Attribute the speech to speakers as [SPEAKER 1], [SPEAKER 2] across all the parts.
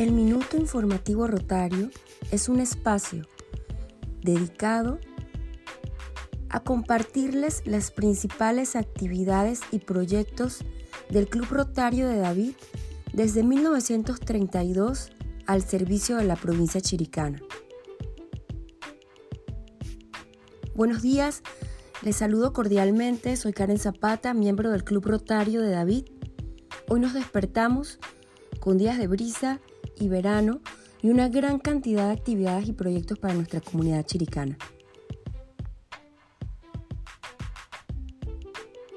[SPEAKER 1] El Minuto Informativo Rotario es un espacio dedicado a compartirles las principales actividades y proyectos del Club Rotario de David desde 1932 al servicio de la provincia chiricana. Buenos días, les saludo cordialmente, soy Karen Zapata, miembro del Club Rotario de David. Hoy nos despertamos con días de brisa y verano y una gran cantidad de actividades y proyectos para nuestra comunidad chiricana.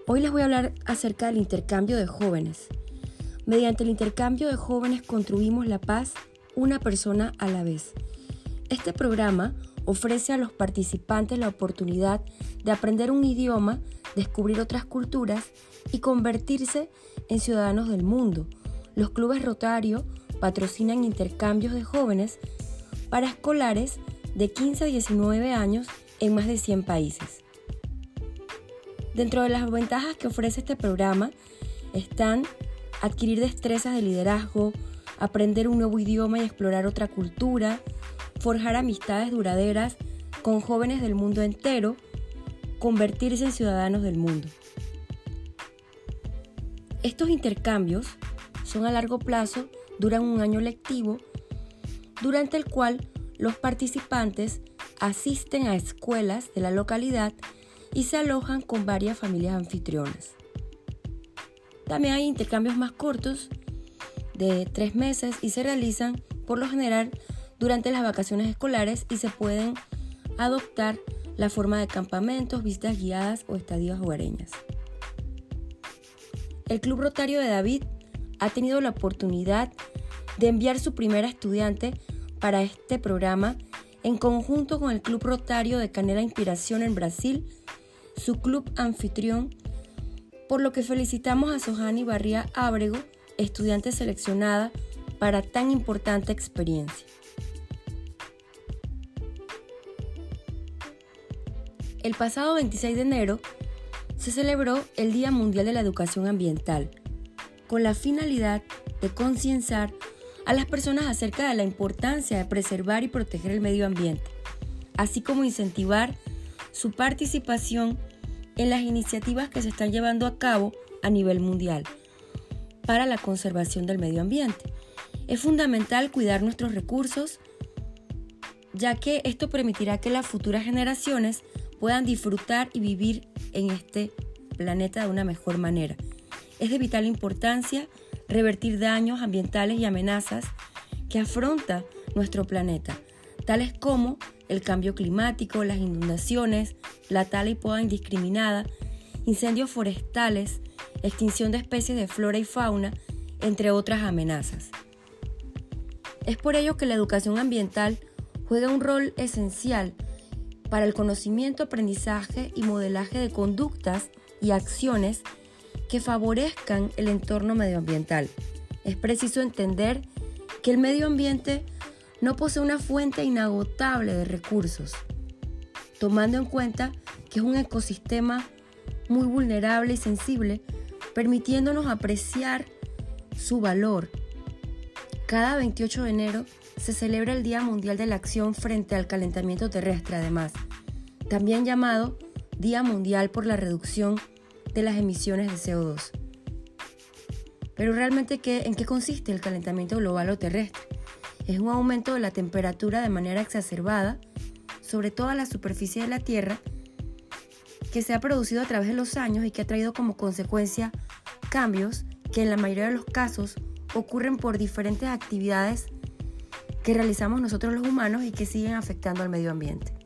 [SPEAKER 1] Hoy les voy a hablar acerca del intercambio de jóvenes. Mediante el intercambio de jóvenes construimos la paz una persona a la vez. Este programa ofrece a los participantes la oportunidad de aprender un idioma, descubrir otras culturas y convertirse en ciudadanos del mundo. Los clubes Rotario patrocinan intercambios de jóvenes para escolares de 15 a 19 años en más de 100 países. Dentro de las ventajas que ofrece este programa están adquirir destrezas de liderazgo, aprender un nuevo idioma y explorar otra cultura, forjar amistades duraderas con jóvenes del mundo entero, convertirse en ciudadanos del mundo. Estos intercambios son a largo plazo duran un año lectivo durante el cual los participantes asisten a escuelas de la localidad y se alojan con varias familias anfitrionas. También hay intercambios más cortos de tres meses y se realizan por lo general durante las vacaciones escolares y se pueden adoptar la forma de campamentos, visitas guiadas o estadías hogareñas. El Club Rotario de David ha tenido la oportunidad de enviar su primera estudiante para este programa en conjunto con el Club Rotario de Canela Inspiración en Brasil, su club anfitrión, por lo que felicitamos a Sohani Barría Ábrego, estudiante seleccionada para tan importante experiencia. El pasado 26 de enero se celebró el Día Mundial de la Educación Ambiental, con la finalidad de concienciar a las personas acerca de la importancia de preservar y proteger el medio ambiente, así como incentivar su participación en las iniciativas que se están llevando a cabo a nivel mundial para la conservación del medio ambiente. Es fundamental cuidar nuestros recursos, ya que esto permitirá que las futuras generaciones puedan disfrutar y vivir en este planeta de una mejor manera es de vital importancia revertir daños ambientales y amenazas que afronta nuestro planeta, tales como el cambio climático, las inundaciones, la tala y poda indiscriminada, incendios forestales, extinción de especies de flora y fauna, entre otras amenazas. Es por ello que la educación ambiental juega un rol esencial para el conocimiento, aprendizaje y modelaje de conductas y acciones que favorezcan el entorno medioambiental. Es preciso entender que el medio ambiente no posee una fuente inagotable de recursos, tomando en cuenta que es un ecosistema muy vulnerable y sensible, permitiéndonos apreciar su valor. Cada 28 de enero se celebra el Día Mundial de la Acción frente al Calentamiento Terrestre, además, también llamado Día Mundial por la Reducción de las emisiones de CO2. Pero realmente, ¿qué, ¿en qué consiste el calentamiento global o terrestre? Es un aumento de la temperatura de manera exacerbada sobre toda la superficie de la Tierra que se ha producido a través de los años y que ha traído como consecuencia cambios que en la mayoría de los casos ocurren por diferentes actividades que realizamos nosotros los humanos y que siguen afectando al medio ambiente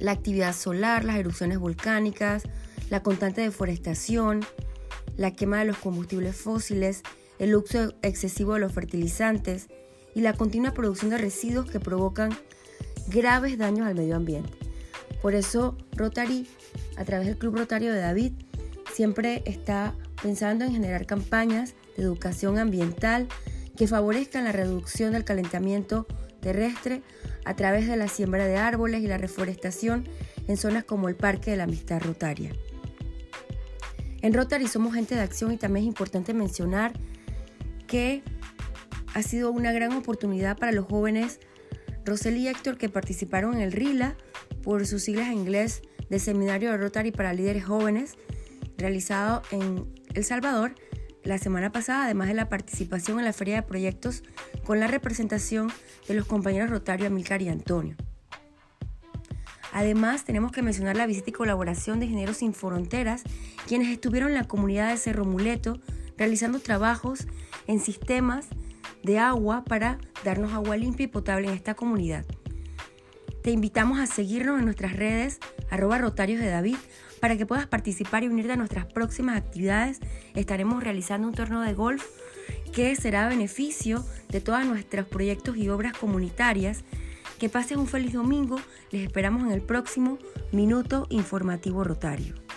[SPEAKER 1] la actividad solar, las erupciones volcánicas, la constante deforestación, la quema de los combustibles fósiles, el uso excesivo de los fertilizantes y la continua producción de residuos que provocan graves daños al medio ambiente. Por eso Rotary, a través del Club Rotario de David, siempre está pensando en generar campañas de educación ambiental que favorezcan la reducción del calentamiento terrestre a través de la siembra de árboles y la reforestación en zonas como el Parque de la Amistad Rotaria. En Rotary somos gente de acción y también es importante mencionar que ha sido una gran oportunidad para los jóvenes Roseli y Héctor que participaron en el RILA por sus siglas en inglés del Seminario de Rotary para Líderes Jóvenes realizado en El Salvador la semana pasada, además de la participación en la Feria de Proyectos con la representación de los compañeros Rotario Amilcar y Antonio. Además, tenemos que mencionar la visita y colaboración de Ingenieros Sin Fronteras, quienes estuvieron en la comunidad de Cerro Muleto realizando trabajos en sistemas de agua para darnos agua limpia y potable en esta comunidad. Te invitamos a seguirnos en nuestras redes arroba rotarios de David para que puedas participar y unirte a nuestras próximas actividades. Estaremos realizando un torneo de golf que será a beneficio de todos nuestros proyectos y obras comunitarias. Que pases un feliz domingo. Les esperamos en el próximo Minuto Informativo Rotario.